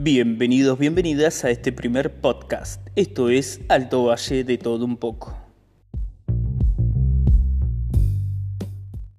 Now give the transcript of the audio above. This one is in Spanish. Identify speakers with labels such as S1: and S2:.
S1: Bienvenidos, bienvenidas a este primer podcast. Esto es Alto Valle de todo un poco.